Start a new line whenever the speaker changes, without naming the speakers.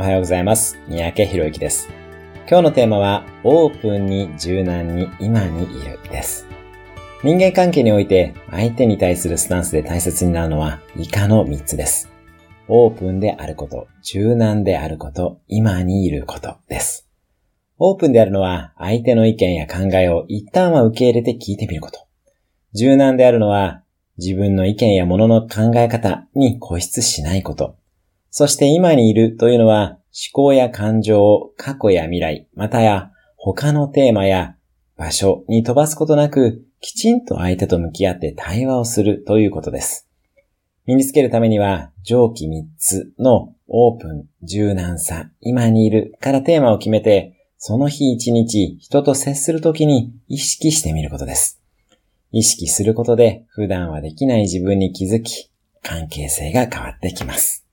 おはようございます。三宅博之です。今日のテーマは、オープンに柔軟に今にいるです。人間関係において相手に対するスタンスで大切になるのは以下の3つです。オープンであること、柔軟であること、今にいることです。オープンであるのは相手の意見や考えを一旦は受け入れて聞いてみること。柔軟であるのは自分の意見や物の考え方に固執しないこと。そして今にいるというのは思考や感情を過去や未来、またや他のテーマや場所に飛ばすことなく、きちんと相手と向き合って対話をするということです。身につけるためには上記3つのオープン、柔軟さ、今にいるからテーマを決めて、その日一日人と接するときに意識してみることです。意識することで普段はできない自分に気づき、関係性が変わってきます。